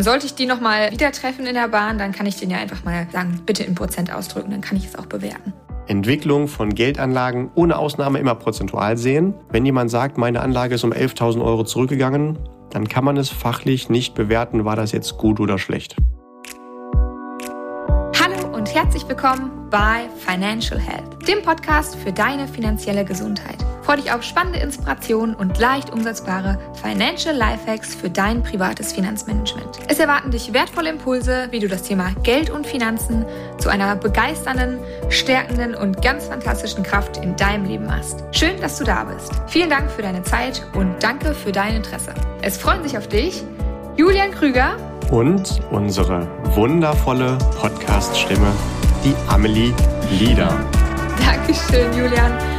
Sollte ich die nochmal wieder treffen in der Bahn, dann kann ich denen ja einfach mal sagen, bitte in Prozent ausdrücken, dann kann ich es auch bewerten. Entwicklung von Geldanlagen ohne Ausnahme immer prozentual sehen. Wenn jemand sagt, meine Anlage ist um 11.000 Euro zurückgegangen, dann kann man es fachlich nicht bewerten, war das jetzt gut oder schlecht. Hallo und herzlich willkommen bei Financial Health, dem Podcast für deine finanzielle Gesundheit. Freue dich auf spannende Inspirationen und leicht umsetzbare Financial Lifehacks für dein privates Finanzmanagement. Es erwarten dich wertvolle Impulse, wie du das Thema Geld und Finanzen zu einer begeisternden, stärkenden und ganz fantastischen Kraft in deinem Leben machst. Schön, dass du da bist. Vielen Dank für deine Zeit und danke für dein Interesse. Es freuen sich auf dich Julian Krüger und unsere wundervolle Podcast-Stimme, die Amelie Lieder. Dankeschön, Julian.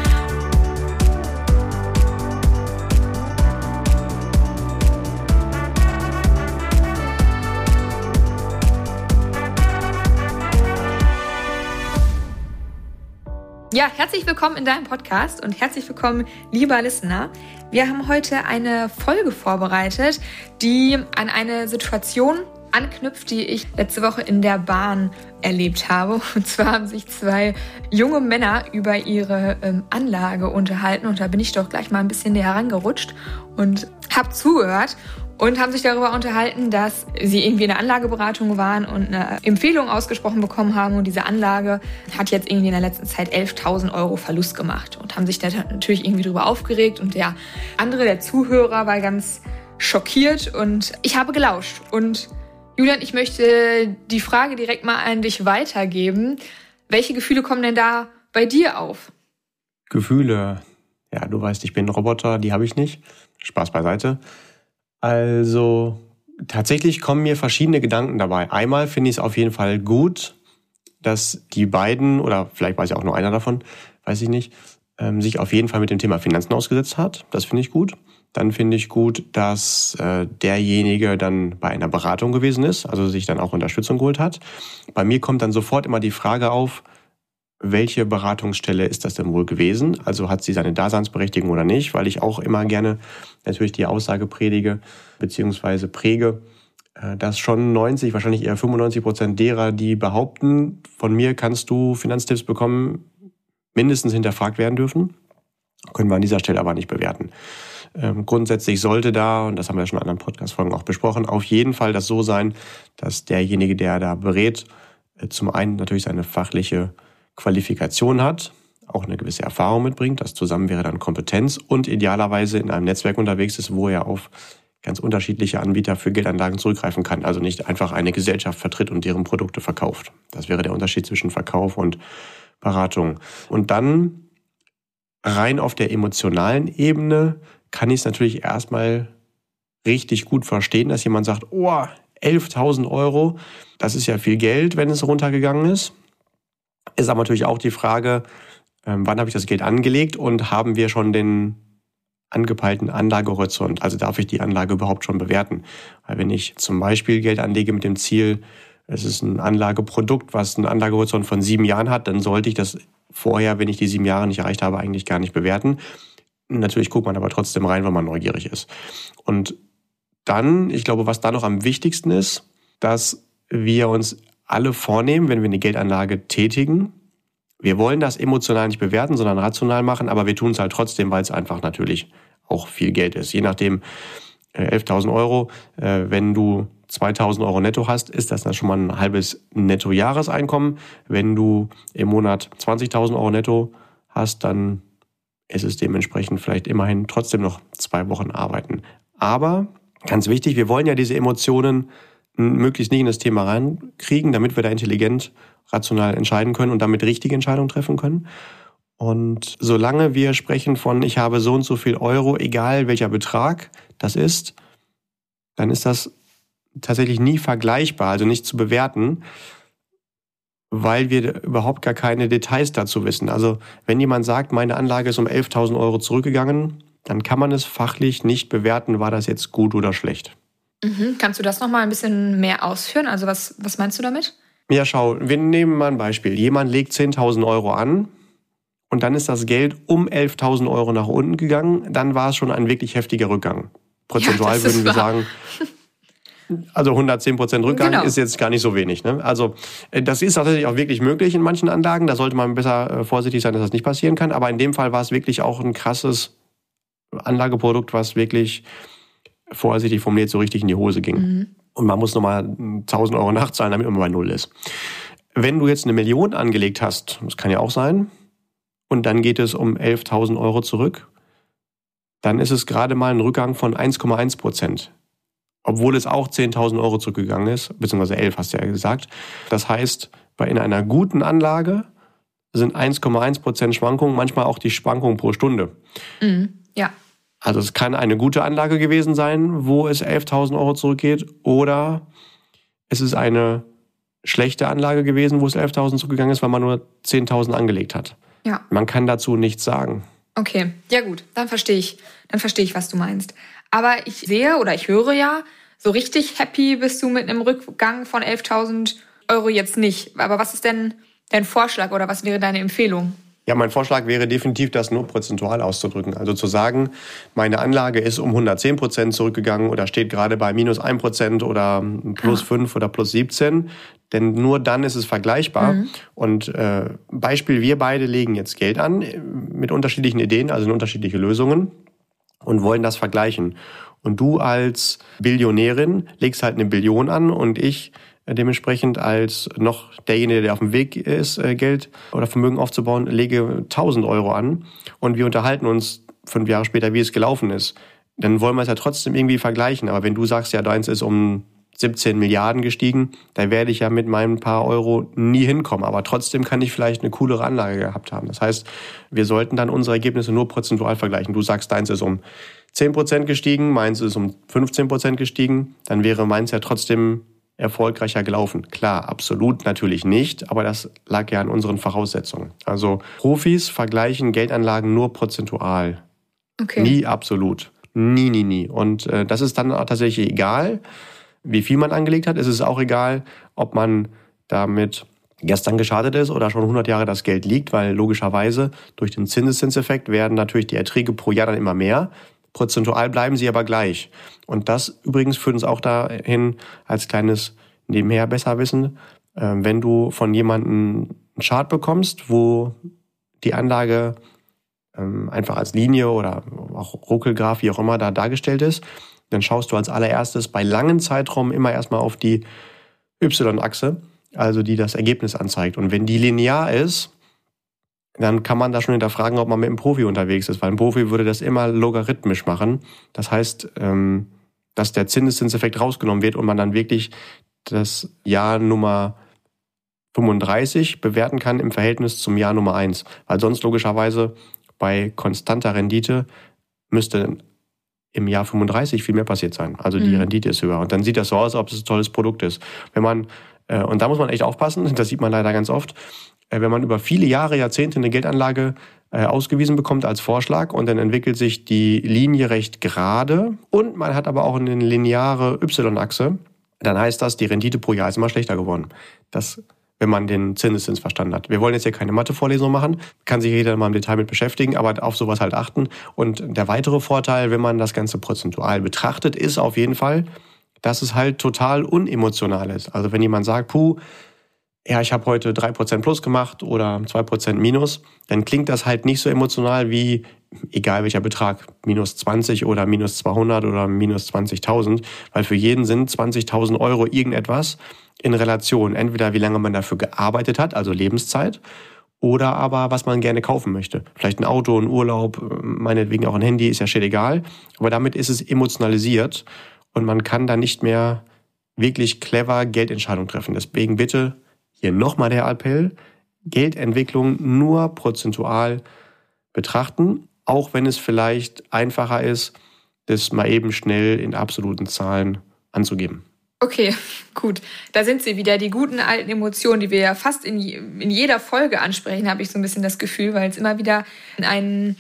Ja, herzlich willkommen in deinem Podcast und herzlich willkommen, lieber Listener. Wir haben heute eine Folge vorbereitet, die an eine Situation anknüpft, die ich letzte Woche in der Bahn erlebt habe. Und zwar haben sich zwei junge Männer über ihre ähm, Anlage unterhalten und da bin ich doch gleich mal ein bisschen näher rangerutscht und habe zugehört und haben sich darüber unterhalten, dass sie irgendwie in der Anlageberatung waren und eine Empfehlung ausgesprochen bekommen haben und diese Anlage hat jetzt irgendwie in der letzten Zeit 11.000 Euro Verlust gemacht und haben sich da natürlich irgendwie darüber aufgeregt und der andere, der Zuhörer, war ganz schockiert und ich habe gelauscht und Julian, ich möchte die Frage direkt mal an dich weitergeben. Welche Gefühle kommen denn da bei dir auf? Gefühle. Ja, du weißt, ich bin ein Roboter, die habe ich nicht. Spaß beiseite. Also tatsächlich kommen mir verschiedene Gedanken dabei. Einmal finde ich es auf jeden Fall gut, dass die beiden, oder vielleicht weiß ja auch nur einer davon, weiß ich nicht, ähm, sich auf jeden Fall mit dem Thema Finanzen ausgesetzt hat. Das finde ich gut. Dann finde ich gut, dass äh, derjenige dann bei einer Beratung gewesen ist, also sich dann auch Unterstützung geholt hat. Bei mir kommt dann sofort immer die Frage auf, welche Beratungsstelle ist das denn wohl gewesen? Also hat sie seine Daseinsberechtigung oder nicht? Weil ich auch immer gerne natürlich die Aussage predige beziehungsweise präge, äh, dass schon 90, wahrscheinlich eher 95 Prozent derer, die behaupten, von mir kannst du Finanztipps bekommen, mindestens hinterfragt werden dürfen. Können wir an dieser Stelle aber nicht bewerten. Ähm, grundsätzlich sollte da, und das haben wir schon in anderen Podcast-Folgen auch besprochen, auf jeden Fall das so sein, dass derjenige, der da berät, äh, zum einen natürlich seine fachliche Qualifikation hat, auch eine gewisse Erfahrung mitbringt. Das zusammen wäre dann Kompetenz und idealerweise in einem Netzwerk unterwegs ist, wo er auf ganz unterschiedliche Anbieter für Geldanlagen zurückgreifen kann. Also nicht einfach eine Gesellschaft vertritt und deren Produkte verkauft. Das wäre der Unterschied zwischen Verkauf und Beratung. Und dann rein auf der emotionalen Ebene kann ich es natürlich erstmal richtig gut verstehen, dass jemand sagt, oh, 11.000 Euro, das ist ja viel Geld, wenn es runtergegangen ist. Ist aber natürlich auch die Frage, ähm, wann habe ich das Geld angelegt und haben wir schon den angepeilten Anlagehorizont? Also darf ich die Anlage überhaupt schon bewerten? Weil wenn ich zum Beispiel Geld anlege mit dem Ziel, es ist ein Anlageprodukt, was einen Anlagehorizont von sieben Jahren hat, dann sollte ich das vorher, wenn ich die sieben Jahre nicht erreicht habe, eigentlich gar nicht bewerten. Natürlich guckt man aber trotzdem rein, wenn man neugierig ist. Und dann, ich glaube, was da noch am wichtigsten ist, dass wir uns alle vornehmen, wenn wir eine Geldanlage tätigen. Wir wollen das emotional nicht bewerten, sondern rational machen, aber wir tun es halt trotzdem, weil es einfach natürlich auch viel Geld ist. Je nachdem, 11.000 äh, Euro, äh, wenn du 2.000 Euro netto hast, ist das dann schon mal ein halbes Netto-Jahreseinkommen. Wenn du im Monat 20.000 Euro netto hast, dann ist es dementsprechend vielleicht immerhin trotzdem noch zwei Wochen arbeiten. Aber ganz wichtig, wir wollen ja diese Emotionen möglichst nicht in das Thema reinkriegen, damit wir da intelligent, rational entscheiden können und damit richtige Entscheidungen treffen können. Und solange wir sprechen von, ich habe so und so viel Euro, egal welcher Betrag das ist, dann ist das tatsächlich nie vergleichbar, also nicht zu bewerten, weil wir überhaupt gar keine Details dazu wissen. Also wenn jemand sagt, meine Anlage ist um 11.000 Euro zurückgegangen, dann kann man es fachlich nicht bewerten, war das jetzt gut oder schlecht. Mhm. Kannst du das noch mal ein bisschen mehr ausführen? Also was, was meinst du damit? Ja, schau, wir nehmen mal ein Beispiel. Jemand legt 10.000 Euro an und dann ist das Geld um 11.000 Euro nach unten gegangen. Dann war es schon ein wirklich heftiger Rückgang. Prozentual ja, würden wir wahr. sagen, Also 110 Prozent Rückgang genau. ist jetzt gar nicht so wenig. Ne? Also äh, das ist tatsächlich auch wirklich möglich in manchen Anlagen. Da sollte man besser äh, vorsichtig sein, dass das nicht passieren kann. Aber in dem Fall war es wirklich auch ein krasses Anlageprodukt, was wirklich vorsichtig formuliert so richtig in die Hose ging. Mhm. Und man muss nochmal 1000 Euro nachzahlen, damit man bei Null ist. Wenn du jetzt eine Million angelegt hast, das kann ja auch sein, und dann geht es um 11.000 Euro zurück, dann ist es gerade mal ein Rückgang von 1,1 Prozent. Obwohl es auch 10.000 Euro zurückgegangen ist, beziehungsweise 11 hast du ja gesagt. Das heißt, bei in einer guten Anlage sind 1,1 Prozent Schwankungen, manchmal auch die Schwankungen pro Stunde. Mhm, ja. Also es kann eine gute Anlage gewesen sein, wo es 11.000 Euro zurückgeht, oder es ist eine schlechte Anlage gewesen, wo es 11.000 zurückgegangen ist, weil man nur 10.000 angelegt hat. Ja. Man kann dazu nichts sagen. Okay, ja gut, dann verstehe ich, dann verstehe ich, was du meinst. Aber ich sehe oder ich höre ja, so richtig happy bist du mit einem Rückgang von 11.000 Euro jetzt nicht. Aber was ist denn dein Vorschlag oder was wäre deine Empfehlung? Ja, mein Vorschlag wäre definitiv, das nur prozentual auszudrücken. Also zu sagen, meine Anlage ist um 110 Prozent zurückgegangen oder steht gerade bei minus 1 Prozent oder plus ah. 5 oder plus 17. Denn nur dann ist es vergleichbar. Mhm. Und äh, Beispiel, wir beide legen jetzt Geld an mit unterschiedlichen Ideen, also in unterschiedliche Lösungen und wollen das vergleichen. Und du als Billionärin legst halt eine Billion an und ich dementsprechend als noch derjenige, der auf dem Weg ist, äh, Geld oder Vermögen aufzubauen, lege 1000 Euro an und wir unterhalten uns fünf Jahre später, wie es gelaufen ist. Dann wollen wir es ja trotzdem irgendwie vergleichen. Aber wenn du sagst, ja, deins ist um 17 Milliarden gestiegen, da werde ich ja mit meinen paar Euro nie hinkommen. Aber trotzdem kann ich vielleicht eine coolere Anlage gehabt haben. Das heißt, wir sollten dann unsere Ergebnisse nur prozentual vergleichen. Du sagst, deins ist um 10 Prozent gestiegen, meins ist um 15 Prozent gestiegen. Dann wäre meins ja trotzdem erfolgreicher gelaufen? Klar, absolut natürlich nicht, aber das lag ja an unseren Voraussetzungen. Also Profis vergleichen Geldanlagen nur prozentual. Okay. Nie absolut. Nie, nie, nie. Und äh, das ist dann tatsächlich egal, wie viel man angelegt hat. Es ist auch egal, ob man damit gestern geschadet ist oder schon 100 Jahre das Geld liegt, weil logischerweise durch den Zinseszinseffekt werden natürlich die Erträge pro Jahr dann immer mehr. Prozentual bleiben sie aber gleich. Und das übrigens führt uns auch dahin, als kleines nebenher besser wissen, äh, wenn du von jemandem einen Chart bekommst, wo die Anlage ähm, einfach als Linie oder auch Ruckelgraph, wie auch immer, da dargestellt ist, dann schaust du als allererstes bei langen Zeitraum immer erstmal auf die Y-Achse, also die das Ergebnis anzeigt. Und wenn die linear ist, dann kann man da schon hinterfragen, ob man mit einem Profi unterwegs ist, weil ein Profi würde das immer logarithmisch machen. Das heißt, ähm, dass der Zinseszinseffekt rausgenommen wird und man dann wirklich das Jahr Nummer 35 bewerten kann im Verhältnis zum Jahr Nummer 1. Weil sonst logischerweise bei konstanter Rendite müsste im Jahr 35 viel mehr passiert sein. Also die mhm. Rendite ist höher. Und dann sieht das so aus, als ob es ein tolles Produkt ist. Wenn man, äh, und da muss man echt aufpassen, das sieht man leider ganz oft, wenn man über viele Jahre, Jahrzehnte eine Geldanlage äh, ausgewiesen bekommt als Vorschlag und dann entwickelt sich die Linie recht gerade und man hat aber auch eine lineare Y-Achse, dann heißt das, die Rendite pro Jahr ist immer schlechter geworden. Das wenn man den Zinseszins verstanden hat. Wir wollen jetzt hier keine Mathe-Vorlesung machen, kann sich jeder mal im Detail mit beschäftigen, aber auf sowas halt achten. Und der weitere Vorteil, wenn man das Ganze prozentual betrachtet, ist auf jeden Fall, dass es halt total unemotional ist. Also wenn jemand sagt, puh, ja, ich habe heute 3% plus gemacht oder 2% minus, dann klingt das halt nicht so emotional wie, egal welcher Betrag, minus 20 oder minus 200 oder minus 20.000, weil für jeden sind 20.000 Euro irgendetwas in Relation, entweder wie lange man dafür gearbeitet hat, also Lebenszeit, oder aber was man gerne kaufen möchte. Vielleicht ein Auto, ein Urlaub, meinetwegen auch ein Handy, ist ja shit egal, aber damit ist es emotionalisiert und man kann da nicht mehr wirklich clever Geldentscheidungen treffen. Deswegen bitte hier nochmal der Appell, Geldentwicklung nur prozentual betrachten, auch wenn es vielleicht einfacher ist, das mal eben schnell in absoluten Zahlen anzugeben. Okay, gut. Da sind sie wieder, die guten alten Emotionen, die wir ja fast in, in jeder Folge ansprechen, habe ich so ein bisschen das Gefühl, weil es immer wieder ein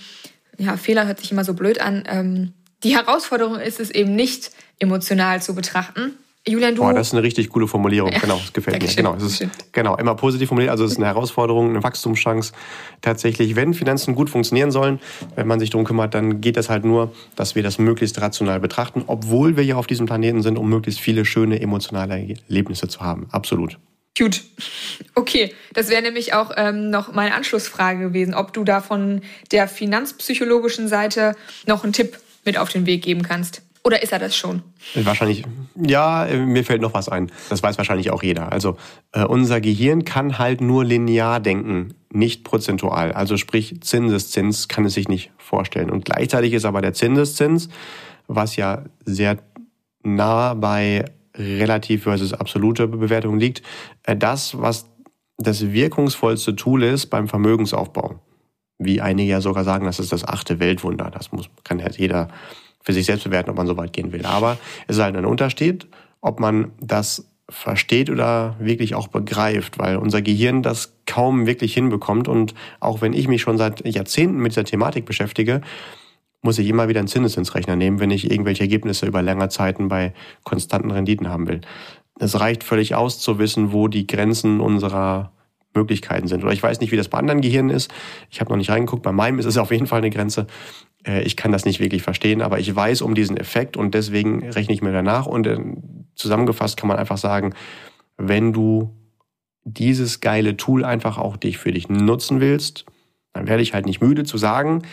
ja, Fehler hört sich immer so blöd an. Ähm, die Herausforderung ist es eben nicht emotional zu betrachten, Julian, du. Boah, das ist eine richtig coole Formulierung. Ja. Genau, das gefällt Dankeschön. mir. Genau, es ist, genau, immer positiv formuliert. Also es ist eine Herausforderung, eine Wachstumschance. Tatsächlich, wenn Finanzen gut funktionieren sollen, wenn man sich darum kümmert, dann geht das halt nur, dass wir das möglichst rational betrachten, obwohl wir ja auf diesem Planeten sind, um möglichst viele schöne emotionale Erlebnisse zu haben. Absolut. Gut. Okay, das wäre nämlich auch ähm, noch meine Anschlussfrage gewesen, ob du da von der finanzpsychologischen Seite noch einen Tipp mit auf den Weg geben kannst. Oder ist er das schon? Wahrscheinlich, ja, mir fällt noch was ein. Das weiß wahrscheinlich auch jeder. Also äh, unser Gehirn kann halt nur linear denken, nicht prozentual. Also sprich, Zinseszins kann es sich nicht vorstellen. Und gleichzeitig ist aber der Zinseszins, was ja sehr nah bei relativ versus absolute Bewertung liegt, äh, das, was das wirkungsvollste Tool ist beim Vermögensaufbau. Wie einige ja sogar sagen, das ist das achte Weltwunder. Das muss, kann ja jeder für sich selbst bewerten, ob man so weit gehen will. Aber es ist halt ein Unterschied, ob man das versteht oder wirklich auch begreift, weil unser Gehirn das kaum wirklich hinbekommt. Und auch wenn ich mich schon seit Jahrzehnten mit dieser Thematik beschäftige, muss ich immer wieder einen Zinseszinsrechner nehmen, wenn ich irgendwelche Ergebnisse über längere Zeiten bei konstanten Renditen haben will. Es reicht völlig aus zu wissen, wo die Grenzen unserer Möglichkeiten sind. Oder ich weiß nicht, wie das bei anderen Gehirnen ist. Ich habe noch nicht reingeguckt. Bei meinem ist es auf jeden Fall eine Grenze. Äh, ich kann das nicht wirklich verstehen, aber ich weiß um diesen Effekt und deswegen rechne ich mir danach. Und äh, zusammengefasst kann man einfach sagen, wenn du dieses geile Tool einfach auch dich für dich nutzen willst, dann werde ich halt nicht müde zu sagen,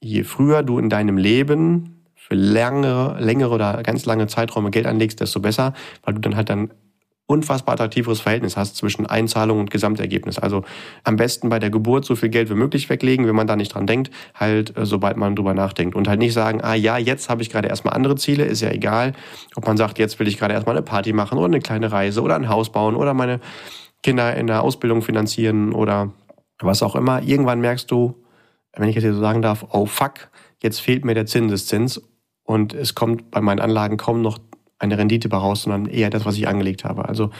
je früher du in deinem Leben für längere, längere oder ganz lange Zeiträume Geld anlegst, desto besser, weil du dann halt dann unfassbar attraktiveres Verhältnis hast zwischen Einzahlung und Gesamtergebnis. Also am besten bei der Geburt so viel Geld wie möglich weglegen, wenn man da nicht dran denkt, halt äh, sobald man drüber nachdenkt. Und halt nicht sagen, ah ja, jetzt habe ich gerade erstmal andere Ziele, ist ja egal, ob man sagt, jetzt will ich gerade erstmal eine Party machen oder eine kleine Reise oder ein Haus bauen oder meine Kinder in der Ausbildung finanzieren oder was auch immer. Irgendwann merkst du, wenn ich jetzt hier so sagen darf, oh fuck, jetzt fehlt mir der Zinseszins und es kommt bei meinen Anlagen kaum noch eine Rendite raus, sondern eher das, was ich angelegt habe. Also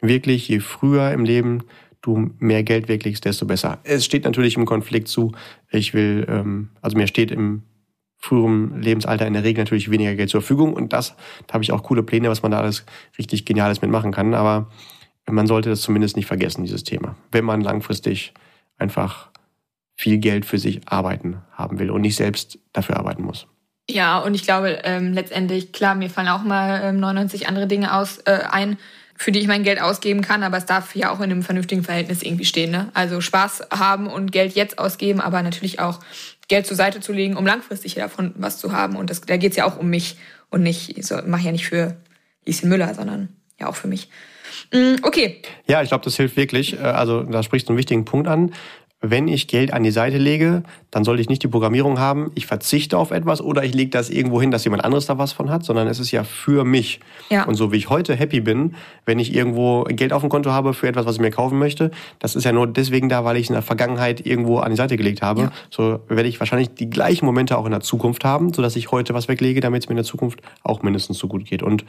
wirklich, je früher im Leben du mehr Geld weglegst, desto besser. Es steht natürlich im Konflikt zu, ich will, ähm, also mir steht im früheren Lebensalter in der Regel natürlich weniger Geld zur Verfügung und das, da habe ich auch coole Pläne, was man da alles richtig Geniales mitmachen kann, aber man sollte das zumindest nicht vergessen, dieses Thema, wenn man langfristig einfach viel Geld für sich arbeiten haben will und nicht selbst dafür arbeiten muss. Ja, und ich glaube, ähm, letztendlich, klar, mir fallen auch mal ähm, 99 andere Dinge aus, äh, ein, für die ich mein Geld ausgeben kann, aber es darf ja auch in einem vernünftigen Verhältnis irgendwie stehen. Ne? Also Spaß haben und Geld jetzt ausgeben, aber natürlich auch Geld zur Seite zu legen, um langfristig davon was zu haben. Und das, da geht's ja auch um mich und nicht, so, mache ja nicht für Lieschen Müller, sondern ja auch für mich. Mm, okay. Ja, ich glaube, das hilft wirklich. Äh, also da sprichst du einen wichtigen Punkt an wenn ich Geld an die Seite lege, dann sollte ich nicht die Programmierung haben, ich verzichte auf etwas oder ich lege das irgendwo hin, dass jemand anderes da was von hat, sondern es ist ja für mich. Ja. Und so wie ich heute happy bin, wenn ich irgendwo Geld auf dem Konto habe für etwas, was ich mir kaufen möchte, das ist ja nur deswegen da, weil ich es in der Vergangenheit irgendwo an die Seite gelegt habe. Ja. So werde ich wahrscheinlich die gleichen Momente auch in der Zukunft haben, sodass ich heute was weglege, damit es mir in der Zukunft auch mindestens so gut geht. Und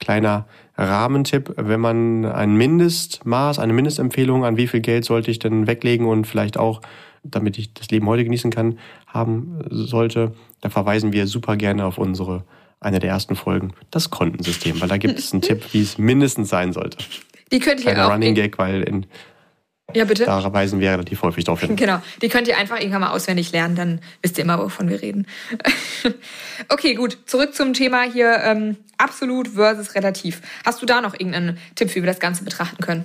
kleiner Rahmentipp, wenn man ein Mindestmaß, eine Mindestempfehlung, an wie viel Geld sollte ich denn weglegen und vielleicht auch, damit ich das Leben heute genießen kann, haben sollte, da verweisen wir super gerne auf unsere, eine der ersten Folgen, das Kontensystem, weil da gibt es einen Tipp, wie es mindestens sein sollte. Die könnt ihr auch. Running Gag, weil in ja, bitte. Da weisen wir relativ häufig darauf hin. Genau. Die könnt ihr einfach irgendwann mal auswendig lernen, dann wisst ihr immer, wovon wir reden. okay, gut. Zurück zum Thema hier ähm, absolut versus relativ. Hast du da noch irgendeinen Tipp, wie wir das Ganze betrachten können?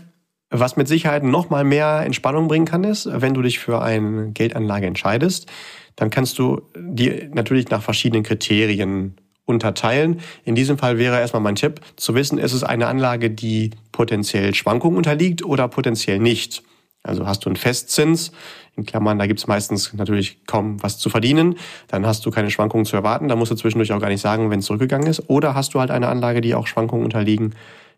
Was mit Sicherheit noch mal mehr Entspannung bringen kann, ist, wenn du dich für eine Geldanlage entscheidest, dann kannst du die natürlich nach verschiedenen Kriterien unterteilen. In diesem Fall wäre erstmal mein Tipp, zu wissen, ist es eine Anlage, die potenziell Schwankungen unterliegt oder potenziell nicht. Also hast du einen Festzins, in Klammern, da gibt's meistens natürlich kaum was zu verdienen, dann hast du keine Schwankungen zu erwarten, da musst du zwischendurch auch gar nicht sagen, wenn es zurückgegangen ist. Oder hast du halt eine Anlage, die auch Schwankungen unterliegen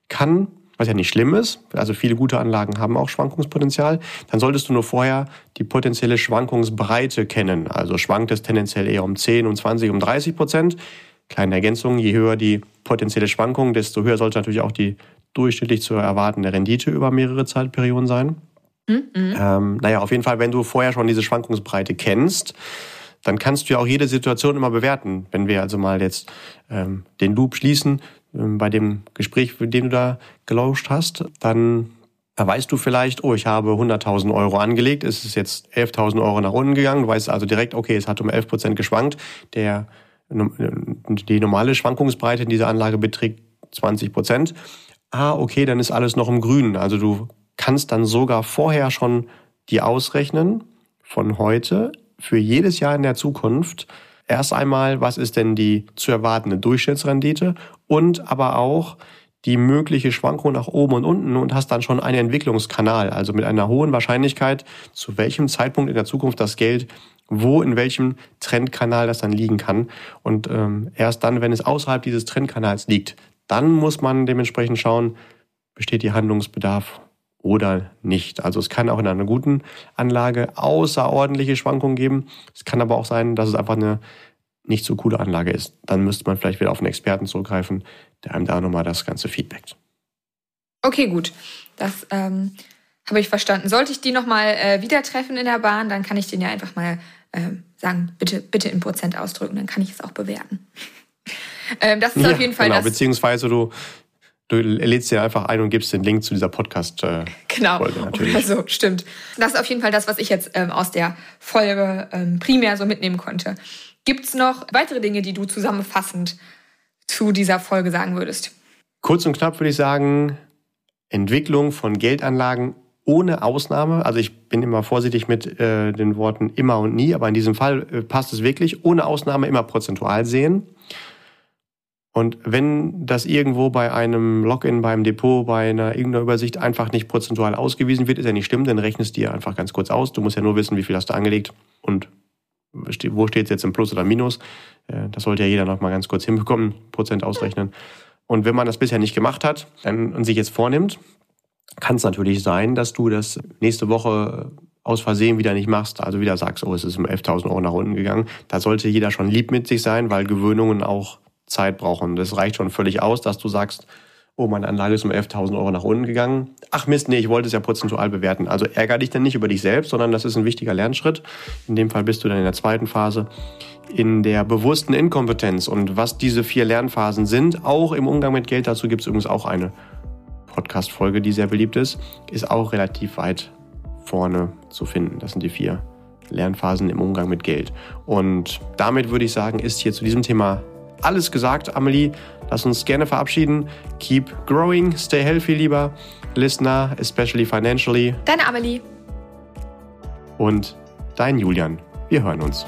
kann, was ja nicht schlimm ist, also viele gute Anlagen haben auch Schwankungspotenzial, dann solltest du nur vorher die potenzielle Schwankungsbreite kennen. Also schwankt es tendenziell eher um 10, um 20, um 30 Prozent. Kleine Ergänzung, je höher die potenzielle Schwankung, desto höher sollte natürlich auch die durchschnittlich zu erwartende Rendite über mehrere Zeitperioden sein. Mhm. Ähm, naja, auf jeden Fall, wenn du vorher schon diese Schwankungsbreite kennst, dann kannst du ja auch jede Situation immer bewerten. Wenn wir also mal jetzt ähm, den Loop schließen, ähm, bei dem Gespräch, den du da gelauscht hast, dann weißt du vielleicht, oh, ich habe 100.000 Euro angelegt, es ist jetzt 11.000 Euro nach unten gegangen. Du weißt also direkt, okay, es hat um 11 Prozent geschwankt. Der, die normale Schwankungsbreite in dieser Anlage beträgt 20 Prozent. Ah, okay, dann ist alles noch im Grünen. Also du kannst dann sogar vorher schon die ausrechnen von heute für jedes Jahr in der Zukunft. Erst einmal, was ist denn die zu erwartende Durchschnittsrendite und aber auch die mögliche Schwankung nach oben und unten und hast dann schon einen Entwicklungskanal, also mit einer hohen Wahrscheinlichkeit, zu welchem Zeitpunkt in der Zukunft das Geld wo in welchem Trendkanal das dann liegen kann. Und ähm, erst dann, wenn es außerhalb dieses Trendkanals liegt, dann muss man dementsprechend schauen, besteht hier Handlungsbedarf oder nicht. Also es kann auch in einer guten Anlage außerordentliche Schwankungen geben. Es kann aber auch sein, dass es einfach eine nicht so coole Anlage ist. Dann müsste man vielleicht wieder auf einen Experten zurückgreifen, der einem da nochmal das ganze feedbackt. Okay, gut. Das ähm, habe ich verstanden. Sollte ich die nochmal äh, wieder treffen in der Bahn, dann kann ich den ja einfach mal äh, sagen, bitte, bitte in Prozent ausdrücken, dann kann ich es auch bewerten. ähm, das ist ja, auf jeden Fall genau, das. Beziehungsweise du Du lädst dir einfach ein und gibst den Link zu dieser Podcast. Äh, genau, natürlich. Oder so, stimmt. Das ist auf jeden Fall das, was ich jetzt ähm, aus der Folge ähm, primär so mitnehmen konnte. Gibt es noch weitere Dinge, die du zusammenfassend zu dieser Folge sagen würdest? Kurz und knapp würde ich sagen, Entwicklung von Geldanlagen ohne Ausnahme. Also ich bin immer vorsichtig mit äh, den Worten immer und nie, aber in diesem Fall äh, passt es wirklich. Ohne Ausnahme immer prozentual sehen. Und wenn das irgendwo bei einem Login, beim Depot, bei einer irgendeiner Übersicht einfach nicht prozentual ausgewiesen wird, ist ja nicht schlimm, dann rechnest du dir einfach ganz kurz aus. Du musst ja nur wissen, wie viel hast du angelegt und wo steht es jetzt im Plus oder Minus. Äh, das sollte ja jeder noch mal ganz kurz hinbekommen, Prozent ausrechnen. Und wenn man das bisher nicht gemacht hat und sich jetzt vornimmt, kann es natürlich sein, dass du das nächste Woche aus Versehen wieder nicht machst, also wieder sagst, oh, es ist um 11.000 Euro nach unten gegangen. Da sollte jeder schon lieb mit sich sein, weil Gewöhnungen auch Zeit brauchen. Das reicht schon völlig aus, dass du sagst, oh, meine Anlage ist um 11.000 Euro nach unten gegangen. Ach Mist, nee, ich wollte es ja prozentual bewerten. Also ärger dich dann nicht über dich selbst, sondern das ist ein wichtiger Lernschritt. In dem Fall bist du dann in der zweiten Phase in der bewussten Inkompetenz. Und was diese vier Lernphasen sind, auch im Umgang mit Geld, dazu gibt es übrigens auch eine Podcast-Folge, die sehr beliebt ist, ist auch relativ weit vorne zu finden. Das sind die vier Lernphasen im Umgang mit Geld. Und damit würde ich sagen, ist hier zu diesem Thema alles gesagt, Amelie. Lass uns gerne verabschieden. Keep growing, stay healthy, lieber Listener, especially financially. Deine Amelie. Und dein Julian. Wir hören uns.